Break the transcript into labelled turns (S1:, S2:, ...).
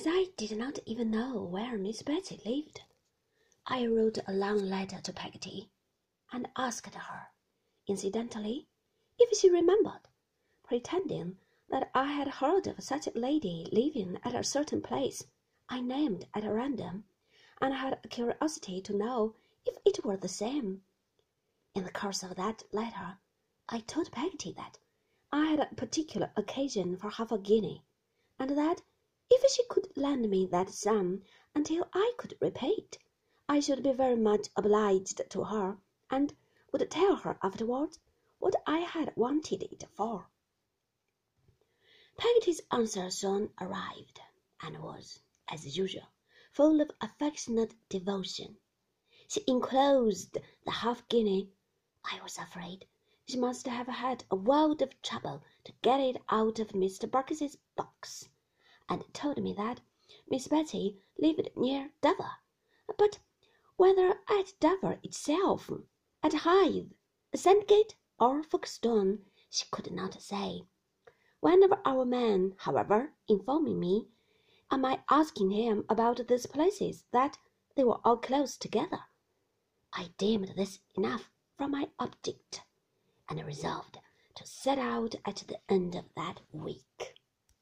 S1: As I did not even know where Miss Betty lived, I wrote a long letter to Peggotty and asked her, incidentally, if she remembered, pretending that I had heard of such a lady living at a certain place I named at random, and had a curiosity to know if it were the same. In the course of that letter, I told Peggotty that I had a particular occasion for half a guinea, and that if she could lend me that sum until I could repay it, I should be very much obliged to her, and would tell her afterwards what I had wanted it for. Peggotty's answer soon arrived, and was, as usual, full of affectionate devotion. She enclosed the half guinea. I was afraid she must have had a world of trouble to get it out of Mr. Barkis's box and told me that Miss Betty lived near Dover, but whether at Dover itself, at Hythe, Sandgate, or Folkestone, she could not say. One of our men, however, informing me, on my asking him about these places, that they were all close together, I deemed this enough for my object, and resolved to set out at the end of that week.